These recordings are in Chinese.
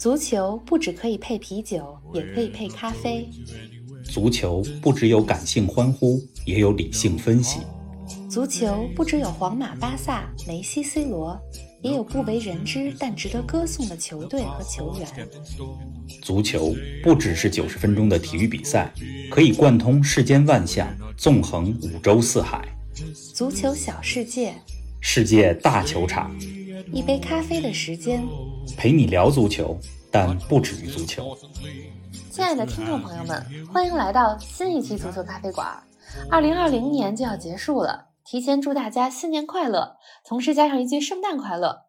足球不只可以配啤酒，也可以配咖啡。足球不只有感性欢呼，也有理性分析。足球不只有皇马、巴萨、梅西、C 罗，也有不为人知但值得歌颂的球队和球员。足球不只是九十分钟的体育比赛，可以贯通世间万象，纵横五洲四海。足球小世界，世界大球场，一杯咖啡的时间，陪你聊足球，但不止于足球。亲爱的听众朋友们，欢迎来到新一期足球咖啡馆。二零二零年就要结束了，提前祝大家新年快乐，同时加上一句圣诞快乐。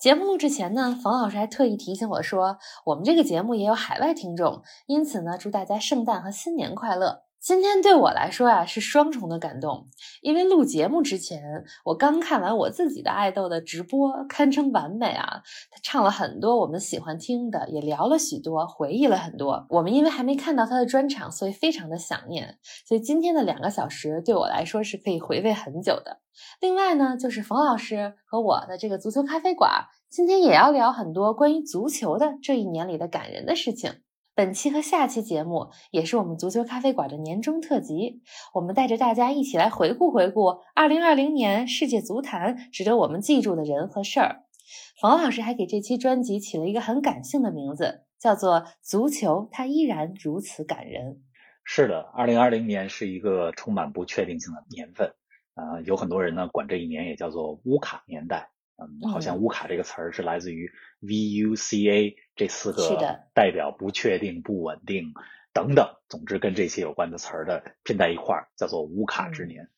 节目录制前呢，冯老师还特意提醒我说，我们这个节目也有海外听众，因此呢，祝大家圣诞和新年快乐。今天对我来说呀是双重的感动，因为录节目之前，我刚看完我自己的爱豆的直播，堪称完美啊！他唱了很多我们喜欢听的，也聊了许多，回忆了很多。我们因为还没看到他的专场，所以非常的想念。所以今天的两个小时对我来说是可以回味很久的。另外呢，就是冯老师和我的这个足球咖啡馆，今天也要聊很多关于足球的这一年里的感人的事情。本期和下期节目也是我们足球咖啡馆的年终特辑，我们带着大家一起来回顾回顾2020年世界足坛值得我们记住的人和事儿。冯老师还给这期专辑起了一个很感性的名字，叫做《足球它依然如此感人》。是的，2020年是一个充满不确定性的年份，啊，有很多人呢管这一年也叫做乌卡年代。嗯，好像乌卡这个词儿是来自于 V U C A 这四个代表不确定、不稳定等等，总之跟这些有关的词儿的拼在一块儿，叫做乌卡之年。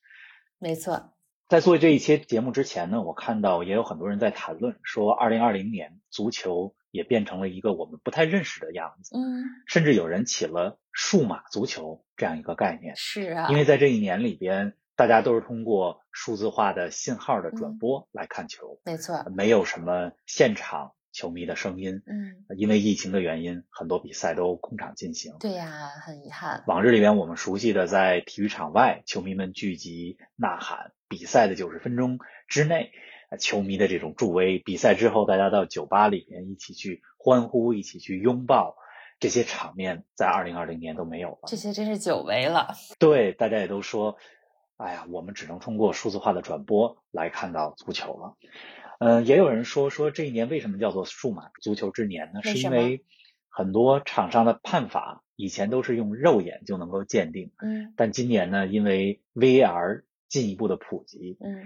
没错，在做这一期节目之前呢，我看到也有很多人在谈论说，二零二零年足球也变成了一个我们不太认识的样子。嗯，甚至有人起了数码足球这样一个概念。是啊，因为在这一年里边。大家都是通过数字化的信号的转播来看球，没错，没有什么现场球迷的声音。嗯，因为疫情的原因，很多比赛都空场进行。对呀，很遗憾。往日里边我们熟悉的，在体育场外，球迷们聚集呐喊，比赛的九十分钟之内，球迷的这种助威；比赛之后，大家到酒吧里面一起去欢呼，一起去拥抱，这些场面在二零二零年都没有了。这些真是久违了。对，大家也都说。哎呀，我们只能通过数字化的转播来看到足球了。嗯，也有人说说这一年为什么叫做数码足球之年呢？是因为很多场上的判罚以前都是用肉眼就能够鉴定，嗯，但今年呢，因为 VAR 进一步的普及，嗯，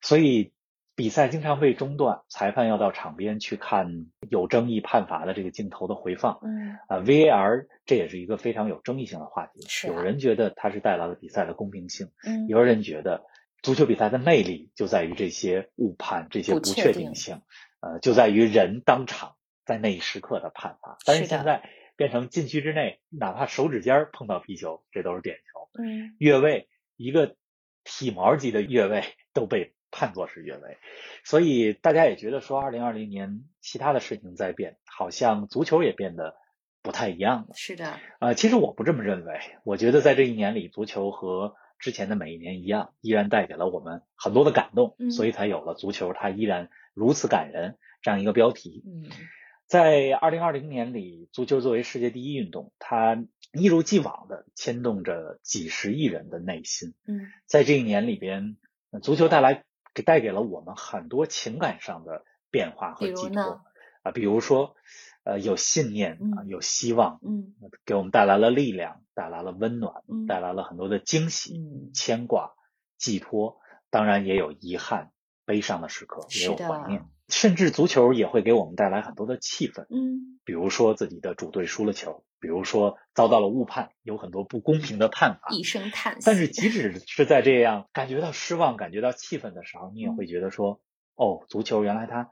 所以。比赛经常被中断，裁判要到场边去看有争议判罚的这个镜头的回放。嗯，啊，VAR 这也是一个非常有争议性的话题。是，有人觉得它是带来了比赛的公平性，嗯，有人觉得足球比赛的魅力就在于这些误判、这些不确定性，呃，就在于人当场在那一时刻的判罚。但是现在变成禁区之内，哪怕手指尖碰到皮球，这都是点球。嗯，越位一个体毛级的越位 都被。判作是越位，所以大家也觉得说，二零二零年其他的事情在变，好像足球也变得不太一样了。是的，呃，其实我不这么认为，我觉得在这一年里，足球和之前的每一年一样，依然带给了我们很多的感动，所以才有了足球它依然如此感人这样一个标题。嗯，在二零二零年里，足球作为世界第一运动，它一如既往的牵动着几十亿人的内心。嗯，在这一年里边，足球带来。给带给了我们很多情感上的变化和寄托。啊，比如说，呃，有信念啊，有希望，嗯，给我们带来了力量，带来了温暖，嗯，带来了很多的惊喜、嗯，牵挂、寄托，当然也有遗憾、悲伤的时刻，也有怀念，甚至足球也会给我们带来很多的气氛，嗯，比如说自己的主队输了球。比如说遭到了误判，有很多不公平的判罚，一声叹息。但是即使是在这样感觉到失望、感觉到气愤的时候，你也会觉得说，哦，足球原来它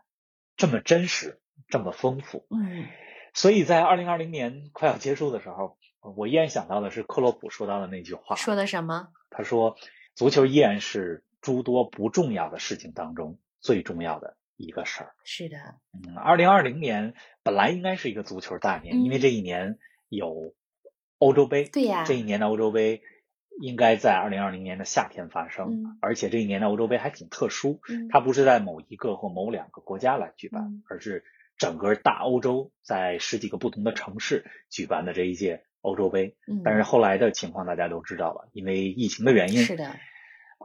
这么真实，这么丰富。嗯。所以在二零二零年快要结束的时候，我依然想到的是克洛普说到的那句话。说的什么？他说，足球依然是诸多不重要的事情当中最重要的一个事儿。是的。嗯，二零二零年本来应该是一个足球大年，因为这一年。有欧洲杯，对呀，这一年的欧洲杯应该在二零二零年的夏天发生，嗯，而且这一年的欧洲杯还挺特殊，嗯，它不是在某一个或某两个国家来举办，嗯，而是整个大欧洲在十几个不同的城市举办的这一届欧洲杯。嗯，但是后来的情况大家都知道了，因为疫情的原因，是的，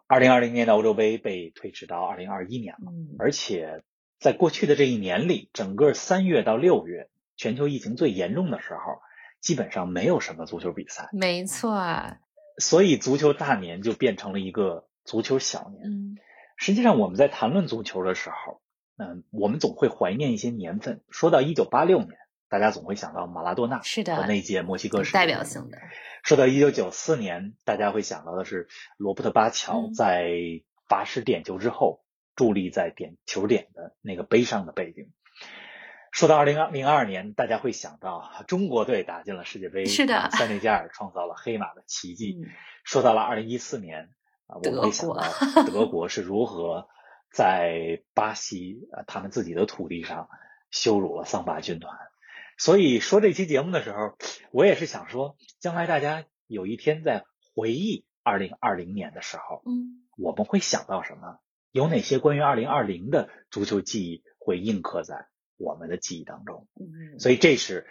二零二零年的欧洲杯被推迟到二零二一年了。嗯，而且在过去的这一年里，整个三月到六月，全球疫情最严重的时候，基本上没有什么足球比赛，没错，所以足球大年就变成了一个足球小年。嗯实际上，我们在谈论足球的时候，嗯，我们总会怀念一些年份。说到一九八六年，大家总会想到马拉多纳是的和那届墨西哥世界代表性的，说到一九九四年，大家会想到的是罗伯特巴乔嗯在罚失点球之后，伫立在点球点的那个悲伤的背景。说到二零二零二年，大家会想到中国队打进了世界杯，是的塞内加尔创造了黑马的奇迹。嗯说到了二零一四年啊，我们会想到 德国是如何在巴西啊他们自己的土地上羞辱了桑巴军团。所以说这期节目的时候，我也是想说，将来大家有一天在回忆二零二零年的时候，嗯我们会想到什么？有哪些关于二零二零的足球记忆会印刻在我们的记忆当中？嗯，所以这是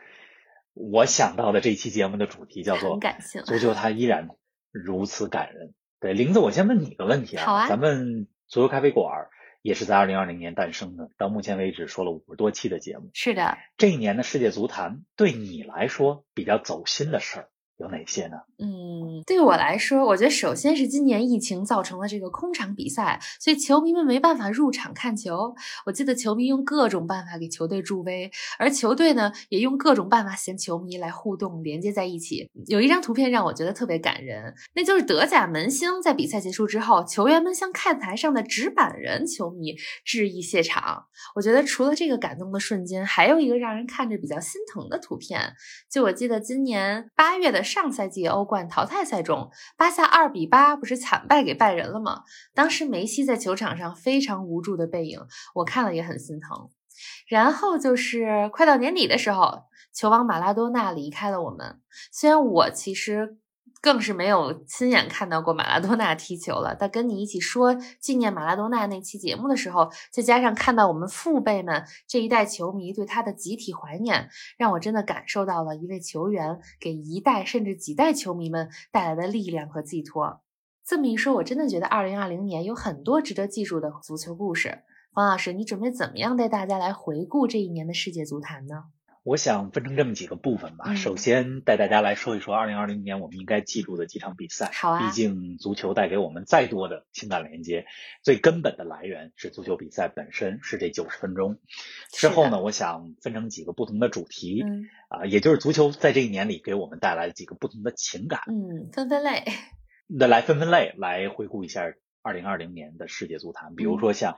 我想到的这期节目的主题，叫做足球它依然如此感人。对，玲子，我先问你个问题啊，好啊咱们足球咖啡馆也是在二零二零年诞生的，到目前为止说了五十多期的节目。是的，这一年的世界足坛对你来说比较走心的事儿有哪些呢？嗯，对我来说，我觉得首先是今年疫情造成了这个空场比赛，所以球迷们没办法入场看球。我记得球迷用各种办法给球队助威，而球队呢也用各种办法衔球迷来互动连接在一起。有一张图片让我觉得特别感人，那就是德甲门兴在比赛结束之后，球员们向看台上的纸板人球迷致意谢场。我觉得除了这个感动的瞬间，还有一个让人看着比较心疼的图片，就我记得今年八月的上赛季欧冠淘汰赛中，巴萨二比八不是惨败给拜仁了吗？当时梅西在球场上非常无助的背影，我看了也很心疼。然后就是快到年底的时候，球王马拉多纳离开了我们。虽然我其实更是没有亲眼看到过马拉多纳踢球了，但跟你一起说纪念马拉多纳那期节目的时候，再加上看到我们父辈们这一代球迷对他的集体怀念，让我真的感受到了一位球员给一代甚至几代球迷们带来的力量和寄托。这么一说，我真的觉得2020年有很多值得记住的足球故事。方老师，你准备怎么样带大家来回顾这一年的世界足坛呢？我想分成这么几个部分吧。嗯首先带大家来说一说2020年我们应该记住的几场比赛。好啊毕竟足球带给我们再多的情感连接，最根本的来源是足球比赛本身，是这九十分钟。之后呢，我想分成几个不同的主题，嗯啊，也就是足球在这一年里给我们带来的几个不同的情感，嗯，分分类，那来分分类来回顾一下2020年的世界足坛，比如说像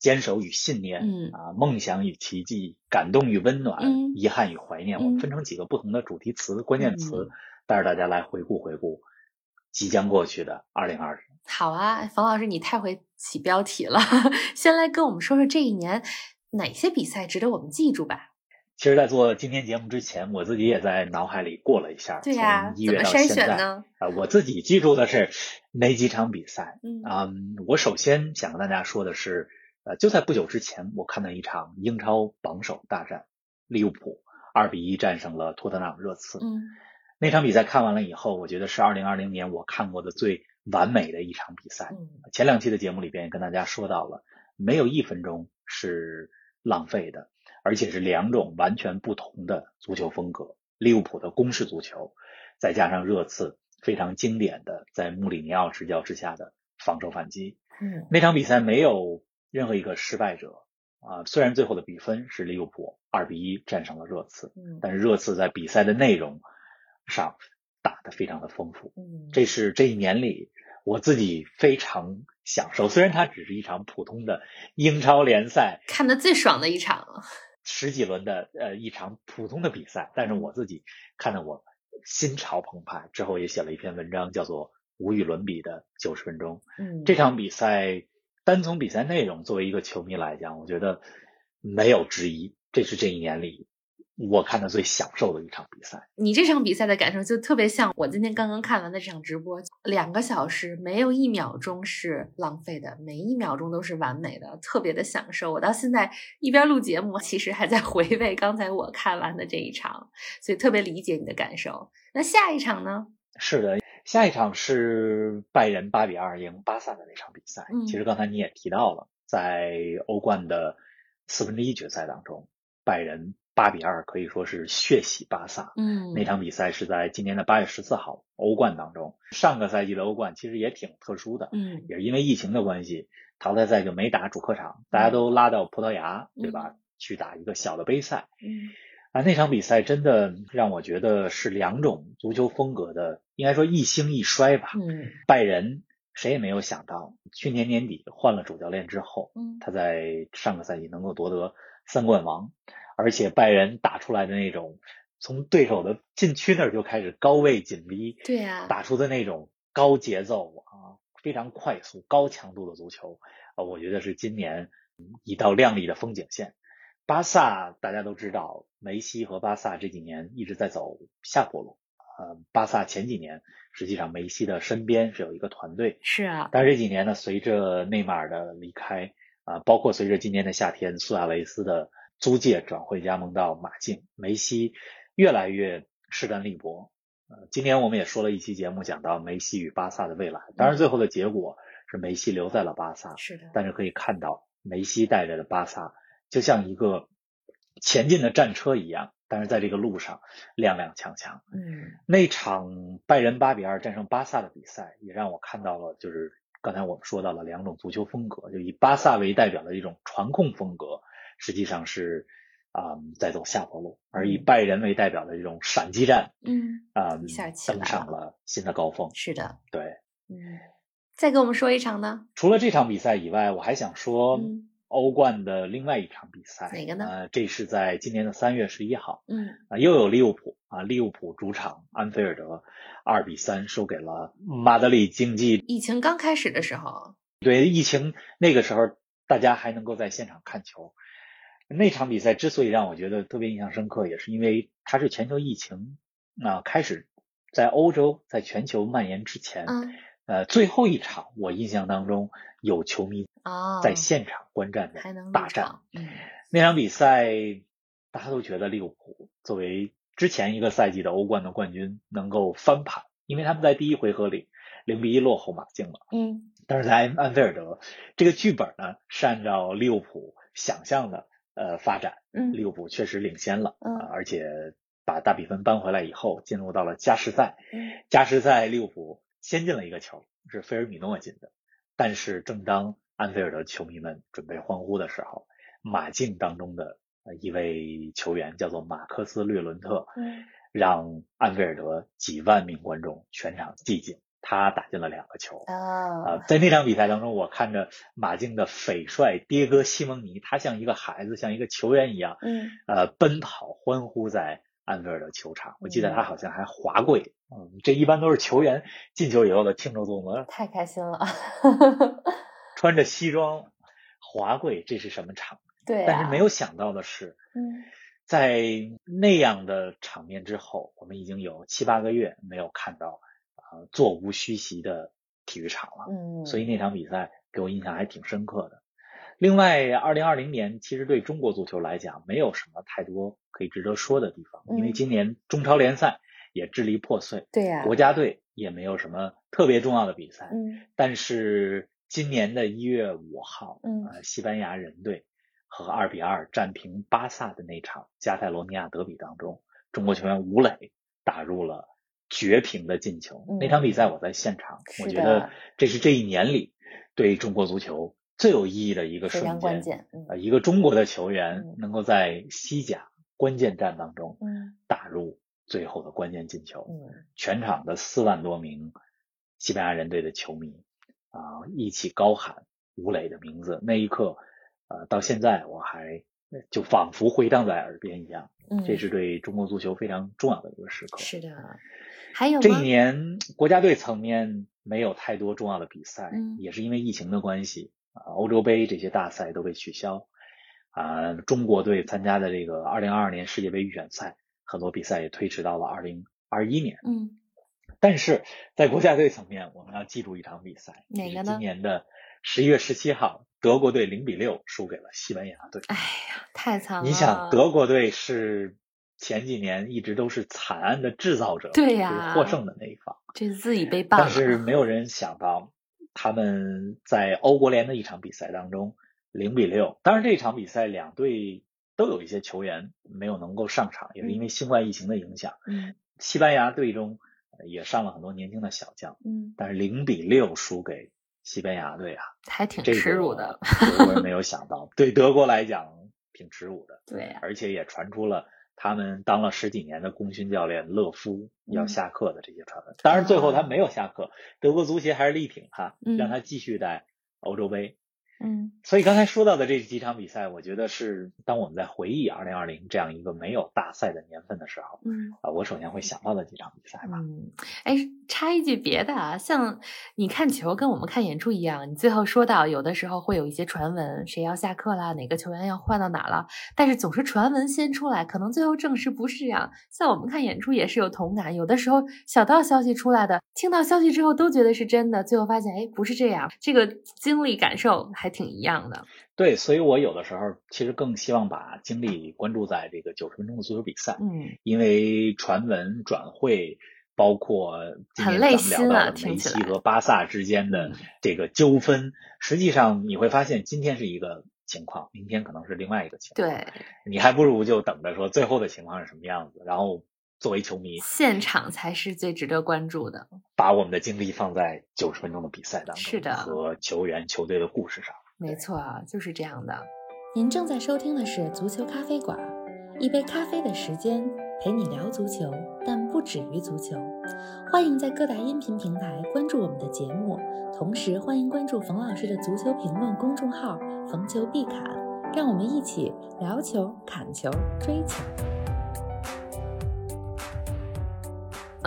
坚守与信念，嗯啊，梦想与奇迹，感动与温暖，嗯遗憾与怀念，嗯我们分成几个不同的主题词、关键词嗯，带着大家来回顾回顾即将过去的2020。好啊，冯老师，你太会起标题了。先来跟我们说说这一年哪些比赛值得我们记住吧。其实，在做今天节目之前，我自己也在脑海里过了一下，对呀、从一月怎么筛到现在，选呢？啊，我自己记住的是哪几场比赛？嗯嗯，我首先想跟大家说的是，呃，就在不久之前，我看到一场英超榜首大战，利物浦二比一战胜了托特纳姆热刺。嗯那场比赛看完了以后，我觉得是二零二零年我看过的最完美的一场比赛。嗯前两期的节目里边也跟大家说到了，没有一分钟是浪费的，而且是两种完全不同的足球风格。利物浦的攻势足球，再加上热刺非常经典的在穆里尼奥执教之下的防守反击。嗯那场比赛没有任何一个失败者啊，虽然最后的比分是利物浦二比一战胜了热刺，嗯但是热刺在比赛的内容上打得非常的丰富。嗯，这是这一年里我自己非常享受，虽然它只是一场普通的英超联赛看的最爽的一场了。十几轮的呃一场普通的比赛，但是我自己看得我心潮澎湃。之后也写了一篇文章，叫做《无与伦比的九十分钟》。嗯，这场比赛单从比赛内容，作为一个球迷来讲，我觉得没有之一。这是这一年里我看的最享受的一场比赛。你这场比赛的感受就特别像我今天刚刚看完的这场直播，两个小时没有一秒钟是浪费的，每一秒钟都是完美的，特别的享受。我到现在一边录节目，其实还在回味刚才我看完的这一场，所以特别理解你的感受。那下一场呢？是的，下一场是拜仁八比二赢巴萨的那场比赛。嗯其实刚才你也提到了，在欧冠的四分之一决赛当中，拜仁八比二可以说是血洗巴萨。嗯那场比赛是在今年的八月十四号欧冠当中。上个赛季的欧冠其实也挺特殊的，嗯也是因为疫情的关系，淘汰赛就没打主客场，大家都拉到葡萄牙，对吧？去打一个小的杯赛。嗯啊，那场比赛真的让我觉得是两种足球风格的，应该说一兴一衰吧。嗯拜仁谁也没有想到，去年年底换了主教练之后，嗯他在上个赛季能够夺得三冠王，而且拜仁打出来的那种从对手的禁区那儿就开始高位紧逼，对呀打出的那种高节奏啊，非常快速、高强度的足球，啊，我觉得是今年一道亮丽的风景线。巴萨大家都知道，梅西和巴萨这几年一直在走下坡路。呃，巴萨前几年实际上梅西的身边是有一个团队，是啊，但是这几年呢，随着内马尔的离开，啊、包括随着今年的夏天苏亚雷斯的租借转会加盟到马竞，梅西越来越势单力薄。呃，今年我们也说了一期节目，讲到梅西与巴萨的未来。当然，最后的结果是梅西留在了巴萨，是的，但是可以看到梅西带着的巴萨就像一个前进的战车一样，但是在这个路上踉踉跄跄。嗯。那场拜仁八比二战胜巴萨的比赛，也让我看到了，就是刚才我们说到了两种足球风格，就以巴萨为代表的一种传控风格，实际上是啊、在走下坡路，而以嗯。拜仁为代表的这种闪击战嗯，啊、登上了新的高峰。是的，对，嗯，再给我们说一场呢？除了这场比赛以外，我还想说嗯欧冠的另外一场比赛，哪个呢？呃，这是在今年的三月十一号，嗯。啊，又有利物浦啊，利物浦主场安菲尔德二比三输给了马德里竞技。疫情刚开始的时候，对疫情那个时候，大家还能够在现场看球。那场比赛之所以让我觉得特别印象深刻，也是因为它是全球疫情啊、开始在欧洲在全球蔓延之前，嗯呃，最后一场我印象当中有球迷哦，在现场观战的大战。场，嗯那场比赛，大家都觉得利物浦作为之前一个赛季的欧冠的冠军能够翻盘，因为他们在第一回合里零比一落后马竞了。嗯但是在安安菲尔德，这个剧本呢是按照利物浦想象的呃发展，嗯利物浦确实领先了，嗯呃而且把大比分扳回来以后，进入到了加时赛。嗯加时赛利物浦先进了一个球，是菲尔米诺进的。但是正当安菲尔德球迷们准备欢呼的时候，马竞当中的呃一位球员叫做马克思略伦特，嗯让安菲尔德几万名观众全场寂静，他打进了两个球。啊啊，在那场比赛当中，我看着马竞的匪帅迭戈西蒙尼，他像一个孩子，像一个球员一样，嗯呃，奔跑欢呼在安菲尔德球场。我记得他嗯好像还滑跪，嗯，这一般都是球员进球以后的庆祝动作，太开心了，穿着 西装滑跪，这是什么场面？对、啊，但是没有想到的是，嗯在那样的场面之后，我们已经有七八个月没有看到啊、呃座无虚席的体育场了。嗯，所以那场比赛给我印象还挺深刻的。另外，二零二零年其实对中国足球来讲，没有什么太多可以值得说的地方，因为嗯今年中超联赛也支离破碎，对呀、国家队也没有什么特别重要的比赛。嗯但是今年的一月五号，嗯呃，西班牙人队和二比二战平巴萨的那场加泰罗尼亚德比当中，中国球员吴磊打入了绝平的进球。嗯那场比赛我在现场，我觉得这是这一年里对中国足球最有意义的一个瞬间。啊，一个中国的球员嗯能够在西甲关键战当中嗯打入最后的关键进球。嗯全场的四万多名西班牙人队的球迷啊、一起高喊吴磊的名字。那一刻，呃，到现在我还就仿佛回荡在耳边一样。嗯，这是对中国足球非常重要的一个时刻。是的，还有这一？年国家队层面没有太多重要的比赛，嗯也是因为疫情的关系啊，欧洲杯这些大赛都被取消。啊，中国队参加的这个二零二二年世界杯预选赛，很多比赛也推迟到了二零二一年。嗯，但是在国家队层面，我们要记住一场比赛，哪个呢今年的十一月十七号，德国队零比六输给了西班牙队。哎呀，太惨了！你想，德国队是前几年一直都是惨案的制造者，对呀是获胜的那一方。这自己被办，但是没有人想到，他们在欧国联的一场比赛当中，零比六。当然，这场比赛两队都有一些球员没有能够上场，也是因为新冠疫情的影响。嗯西班牙队中呃也上了很多年轻的小将，嗯，但是零比六输给西班牙队啊，还挺耻辱的。德国人没有想到，对德国来讲挺耻辱的，对呀、而且也传出了。他们当了十几年的功勋教练勒夫要嗯下课的这些传闻，当然最后他没有下课，德国足协还是力挺他，嗯让他继续在欧洲杯。嗯所以刚才说到的这几场比赛，我觉得是当我们在回忆二零二零这样一个没有大赛的年份的时候，嗯啊，我首先会想到的几场比赛吧。嗯，哎，插一句别的啊，像你看球跟我们看演出一样，你最后说到有的时候会有一些传闻，谁要下课啦，哪个球员要换到哪了，但是总是传闻先出来，可能最后证实不是这样。像我们看演出也是有同感，有的时候小道消息出来的，听到消息之后都觉得是真的，最后发现哎不是这样，这个经历感受还挺一样的。对，所以我有的时候其实更希望把精力关注在这个九十分钟的足球比赛，嗯因为传闻转会。包括今很累年咱们聊到的梅西和巴萨之间的嗯这个纠纷，实际上你会发现今天是一个情况，明天可能是另外一个情况。对，你还不如就等着说最后的情况是什么样子，然后作为球迷现场才是最值得关注的。把我们的精力放在九十分钟的比赛当中，是的和球员、球队的故事上。没错啊，就是这样的。您正在收听的是足球咖啡馆，一杯咖啡的时间陪你聊足球，但不止于足球。欢迎在各大音频平台关注我们的节目，同时欢迎关注冯老师的足球评论公众号“冯球必侃”，让我们一起聊球、砍球、追球。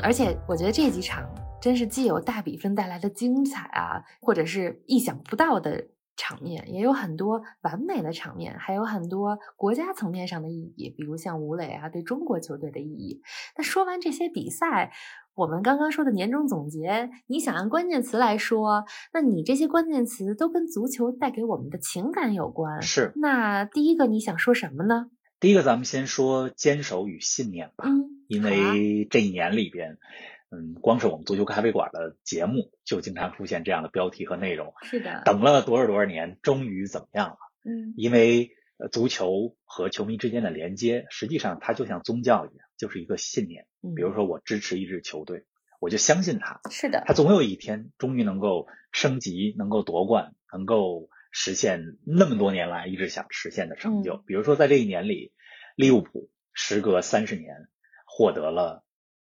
而且我觉得这几场真是既有大比分带来的精彩啊，或者是意想不到的场面，也有很多完美的场面，还有很多国家层面上的意义，比如像吴磊啊对中国球队的意义。那说完这些比赛，我们刚刚说的年终总结，你想按关键词来说，那你这些关键词都跟足球带给我们的情感有关。是那第一个你想说什么呢？第一个，咱们先说坚守与信念吧，嗯，因为这一年里边，嗯，光是我们足球咖啡馆的节目就经常出现这样的标题和内容。是的，等了多少多少年，终于怎么样了？嗯因为呃，足球和球迷之间的连接，实际上它就像宗教一样，就是一个信念。嗯，比如说，我支持一支球队，我就相信他，是的，他总有一天终于能够升级，能够夺冠，能够实现那么多年来一直想实现的成就。嗯比如说，在这一年里，利物浦时隔三十年获得了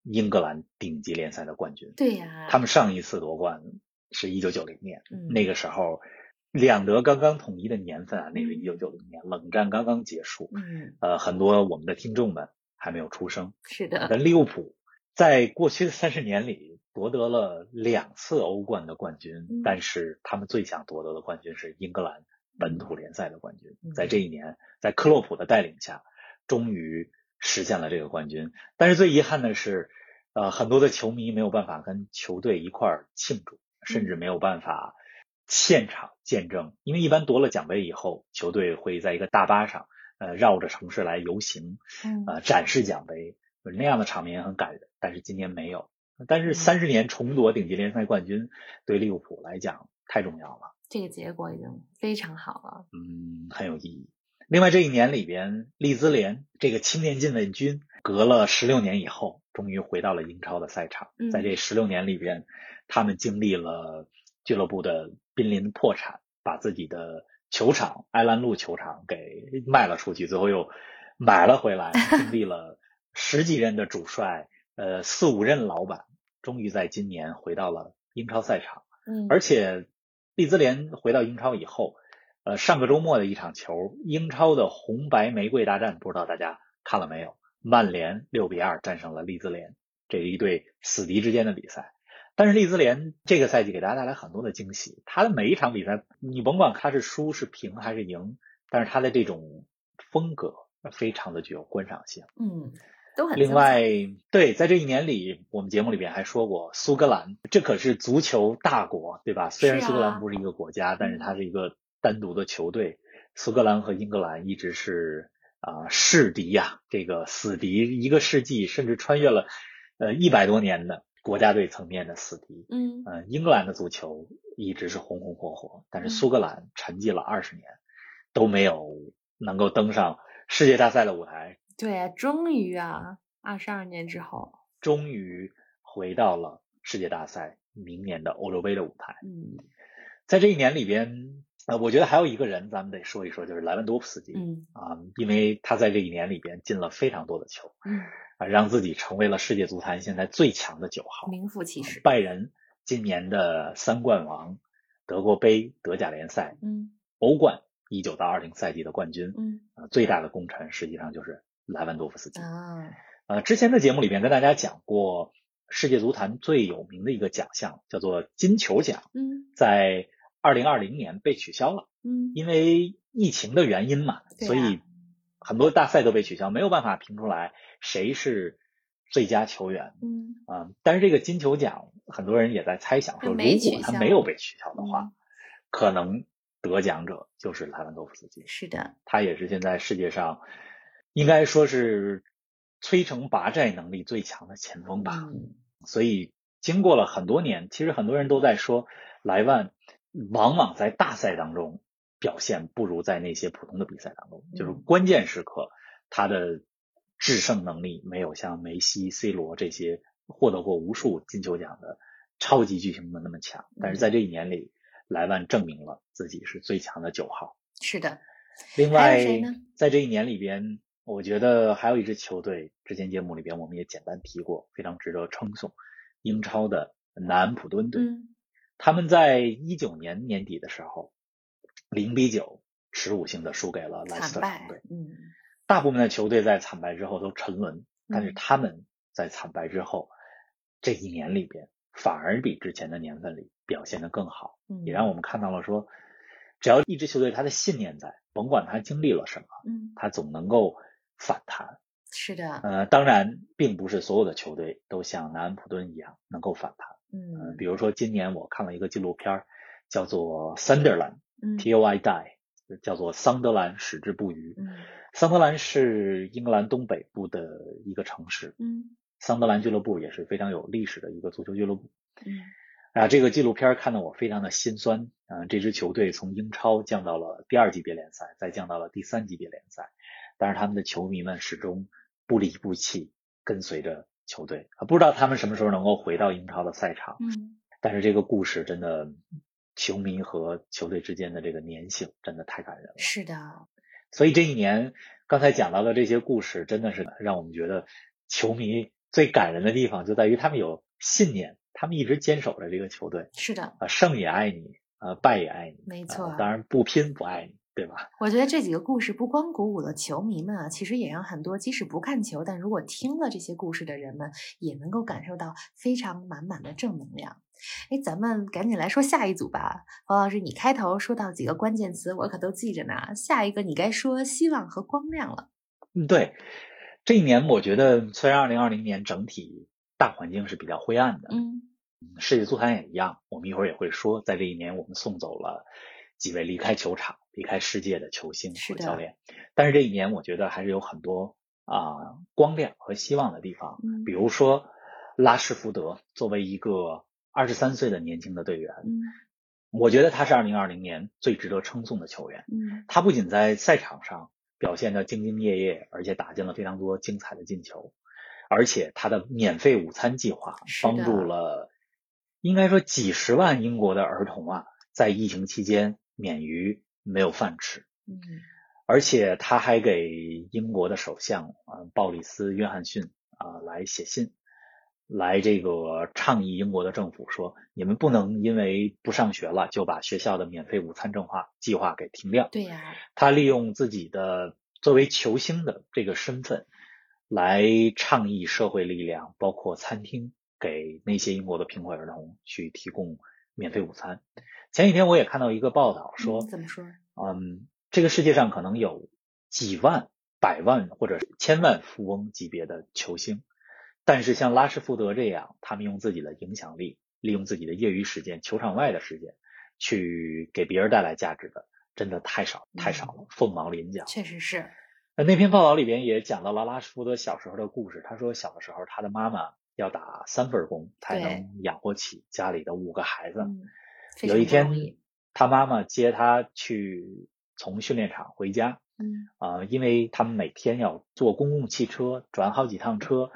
英格兰顶级联赛的冠军。对呀，他们上一次夺冠是一九九零年，嗯那个时候两德刚刚统一的年份啊，那是嗯一九九零年，冷战刚刚结束。嗯呃，很多我们的听众们还没有出生。是的，但利物浦在过去的三十年里夺得了两次欧冠的冠军，嗯但是他们最想夺得的冠军是英格兰本土联赛的冠军。嗯在这一年，在克洛普的带领下，终于实现了这个冠军。但是最遗憾的是，呃，很多的球迷没有办法跟球队一块儿庆祝，甚至没有办法现场见证，因为一般夺了奖杯以后，球队会在一个大巴上，呃，绕着城市来游行，嗯呃，展示奖杯，那样的场面很感人。但是今年没有。但是嗯三十年重夺顶级联赛冠军，对利物浦来讲太重要了，这个结果已经非常好了。嗯，很有意义。另外这一年里边，利兹联这个青年禁卫军，隔了十六年以后，终于回到了英超的赛场。嗯在这十六年里边，他们经历了俱乐部的濒临破产，把自己的球场埃兰路球场给卖了出去，最后又买了回来，经历了十几任的主帅，呃，四五任老板，终于在今年回到了英超赛场。嗯，而且利兹联回到英超以后，呃，上个周末的一场球，英超的红白玫瑰大战，不知道大家看了没有？曼联六比二战胜了利兹联，这一对死敌之间的比赛。但是利兹联这个赛季给大家带来很多的惊喜，他的每一场比赛，你甭管他是输是平还是赢，但是他的这种风格非常的具有观赏性。嗯，都很另外，对，在这一年里，我们节目里边还说过，苏格兰这可是足球大国，对吧？虽然苏格兰不是一个国家，但是它是一个单独的球队。苏格兰和英格兰一直是啊、世敌呀、这个死敌，一个世纪，甚至穿越了呃一百多年的国家队层面的死敌。嗯嗯、英格兰的足球一直是红红火火，但是嗯苏格兰沉寂了二十年，都没有能够登上世界大赛的舞台，对啊，终于啊，二十二年之后，终于回到了世界大赛明年的欧洲杯的舞台。嗯在这一年里边，呃，我觉得还有一个人咱们得说一说，就是莱万多夫斯基嗯啊、因为他在这一年里边进了非常多的球嗯，啊，让自己成为了世界足坛现在最强的九号。名副其实。拜仁今年的三冠王，德国杯、德甲联赛、嗯欧冠一九到二零赛季的冠军，嗯啊，最大的功臣实际上就是莱万多夫斯基。啊，呃，之前的节目里边跟大家讲过，世界足坛最有名的一个奖项叫做金球奖，嗯在二零二零年被取消了，嗯。因为疫情的原因嘛，啊。所以很多大赛都被取消，没有办法评出来谁是最佳球员。嗯。啊、但是这个金球奖，很多人也在猜想说，如果他没有被取消的话，嗯。可能得奖者就是莱万多夫斯基。是的，他也是现在世界上应该说是摧城拔寨能力最强的前锋吧。嗯。所以经过了很多年，其实很多人都在说，莱万往往在大赛当中表现不如在那些普通的比赛当中，就是嗯关键时刻他的制胜能力没有像梅西、C 罗这些获得过无数金球奖的超级巨星们那么强。但是在这一年里，莱万证明了自己是最强的九号。是的，另外在这一年里边，我觉得还有一支球队，之前节目里边我们也简单提过，非常值得称颂，英超的南安普敦队。嗯他们在一九年年底的时候，零比九耻辱性的输给了莱斯特城队。，嗯大部分的球队在惨败之后都沉沦，但是嗯他们在惨败之后，这一年里边反而比之前的年份里表现得更好。嗯，也让我们看到了说，只要一支球队他的信念在，甭管他经历了什么，嗯他总能够反弹。是的，呃，当然，并不是所有的球队都像南安普顿一样能够反弹。嗯、嗯比如说今年我看了一个纪录片，叫做《Sunderland 嗯 T O I Die》，叫做桑德兰矢志不渝。嗯桑德兰是英格兰东北部的一个城市，嗯桑德兰俱乐部也是非常有历史的一个足球俱乐部。嗯啊，这个纪录片看得我非常的心酸。嗯、这支球队从英超降到了第二级别联赛，再降到了第三级别联赛，但是他们的球迷们始终不离不弃，跟随着球队。啊，不知道他们什么时候能够回到英超的赛场。嗯但是这个故事真的，球迷和球队之间的这个粘性真的太感人了。是的，所以这一年，刚才讲到的这些故事，真的是让我们觉得球迷最感人的地方就在于他们有信念，他们一直坚守着这个球队。是的，啊，胜也爱你，呃，败也爱你，啊没错。当然不拼不爱你，对吧？我觉得这几个故事不光鼓舞了球迷们啊，其实也让很多即使不看球，但如果听了这些故事的人们，也能够感受到非常满满的正能量。哎，咱们赶紧来说下一组吧，黄老师，你开头说到几个关键词，我可都记着呢。下一个你该说希望和光亮了。嗯，对。这一年，我觉得虽然二零二零年整体大环境是比较灰暗的，嗯世界足坛也一样。我们一会儿也会说，在这一年，我们送走了几位离开球场、离开世界的球星和教练。但是这一年，我觉得还是有很多啊、光亮和希望的地方。嗯比如说，拉什福德作为一个二十三岁的年轻的队员，嗯我觉得他是二零二零年最值得称颂的球员。嗯他不仅在赛场上表现得兢兢业业，而且打进了非常多精彩的进球，而且他的免费午餐计划帮助了，应该说几十万英国的儿童啊，在疫情期间免于没有饭吃。嗯而且他还给英国的首相啊、呃鲍里斯·约翰逊啊、来写信，来这个倡议英国的政府说，你们不能因为不上学了就把学校的免费午餐正划计划给停掉。对呀、他利用自己的作为球星的这个身份，来倡议社会力量，包括餐厅，给那些英国的贫困儿童去提供免费午餐。前几天我也看到一个报道说，嗯怎么说？嗯，这个世界上可能有几万、百万或者千万富翁级别的球星，但是像拉什福德这样，他们用自己的影响力，利用自己的业余时间、球场外的时间，去给别人带来价值的，真的太少太少了，凤毛麟角。确实是。那那篇报道里边也讲到了拉什福德小时候的故事。他说，小的时候他的妈妈要打三份工才能养活起家里的五个孩子。有一天，他妈妈接他去从训练场回家。嗯啊，因为他们每天要坐公共汽车转好几趟车，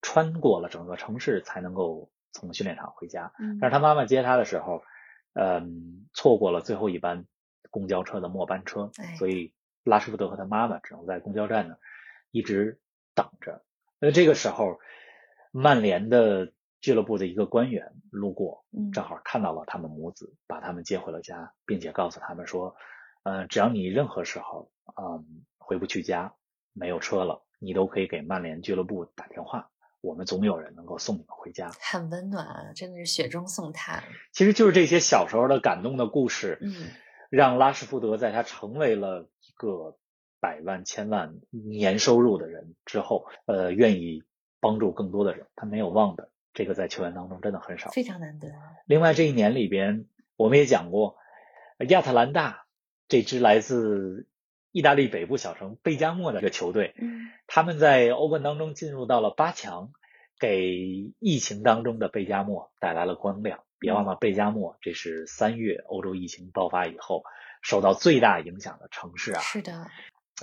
穿过了整个城市才能够从训练场回家。但是他妈妈接他的时候，嗯，错过了最后一班公交车的末班车，所以。拉什福德和他妈妈只能在公交站呢一直等着。那这个时候，曼联的俱乐部的一个官员路过，正好看到了他们母子，把他们接回了家，并且告诉他们说：“呃，只要你任何时候啊回不去家，没有车了，你都可以给曼联俱乐部打电话，我们总有人能够送你们回家。”很温暖，真的是雪中送炭。其实就是这些小时候的感动的故事，嗯，让拉什福德在他成为了一。个百万、千万年收入的人之后，呃，愿意帮助更多的人，他没有忘本，这个在球员当中真的很少，非常难得。另外，这一年里边，我们也讲过，亚特兰大这支来自意大利北部小城贝加莫的一个球队，嗯，他们在欧冠当中进入到了八强，给疫情当中的贝加莫带来了光亮。别忘了，贝加莫这是三月欧洲疫情爆发以后。受到最大影响的城市啊，是的，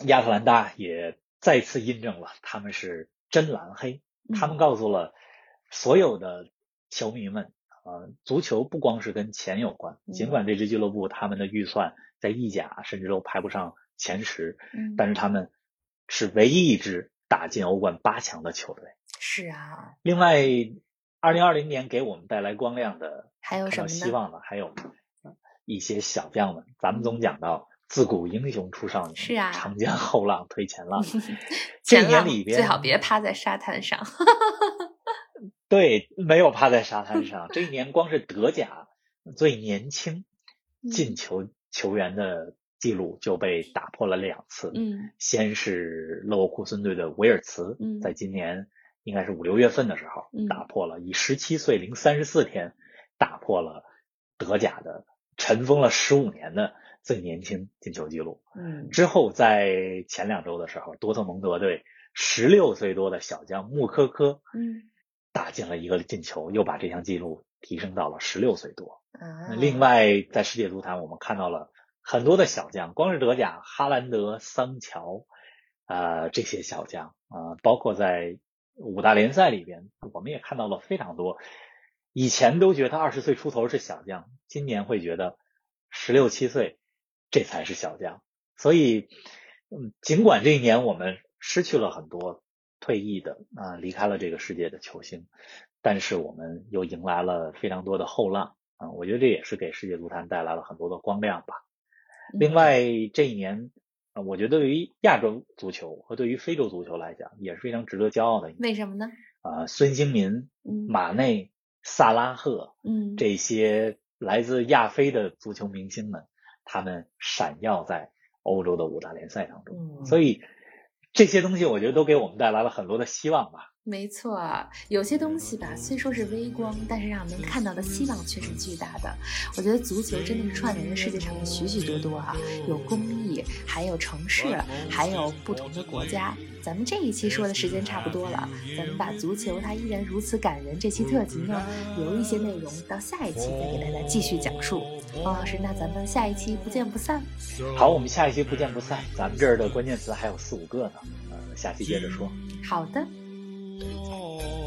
亚特兰大也再次印证了他们是真蓝黑。他们告诉了所有的球迷们，呃，足球不光是跟钱有关。尽管这支俱乐部他们的预算在意甲甚至都排不上前十，但是他们是唯一一支打进欧冠八强的球队。是啊。另外，二零二零年给我们带来光亮的，还有什么希望的？还有。一些小将们，咱们总讲到自古英雄出少年，是啊，长江后浪推前浪。这一年里边最好别趴在沙滩上。对，没有趴在沙滩上。这一年光是德甲最年轻进球球员的记录就被打破了两次。嗯，先是勒沃库森队的维尔茨，在今年应该是五六月份的时候打破了，以十七岁零三十四天打破了德甲的。尘封了十五年的最年轻进球记录。嗯，之后在前两周的时候，多特蒙德队十六岁多的小将穆科科，嗯，打进了一个进球，又把这项记录提升到了十六岁多。啊，另外在世界足坛，我们看到了很多的小将，光是德甲，哈兰德、桑乔，呃，这些小将啊，包括在五大联赛里边，我们也看到了非常多。以前都觉得二十岁出头是小将，今年会觉得十六七岁这才是小将。所以，嗯，尽管这一年我们失去了很多退役的啊，离开了这个世界的球星，但是我们又迎来了非常多的后浪啊。我觉得这也是给世界足坛带来了很多的光亮吧。另外，这一年啊，我觉得对于亚洲足球和对于非洲足球来讲也是非常值得骄傲的。为什么呢？啊，孙兴民、马内。萨拉赫，嗯，这些来自亚非的足球明星们，他们闪耀在欧洲的五大联赛当中，所以这些东西我觉得都给我们带来了很多的希望吧。没错，有些东西吧，虽说是微光，但是让我们看到的希望却是巨大的。我觉得足球真的是串联了世界上的许许多多啊，有公益，还有城市，还有不同的国家。咱们这一期说的时间差不多了，咱们把足球它依然如此感人这期特辑呢，留一些内容到下一期再给大家继续讲述。王老师，那咱们下一期不见不散。好，我们下一期不见不散。咱们这儿的关键词还有四五个呢，呃，下期接着说。好的。Oh.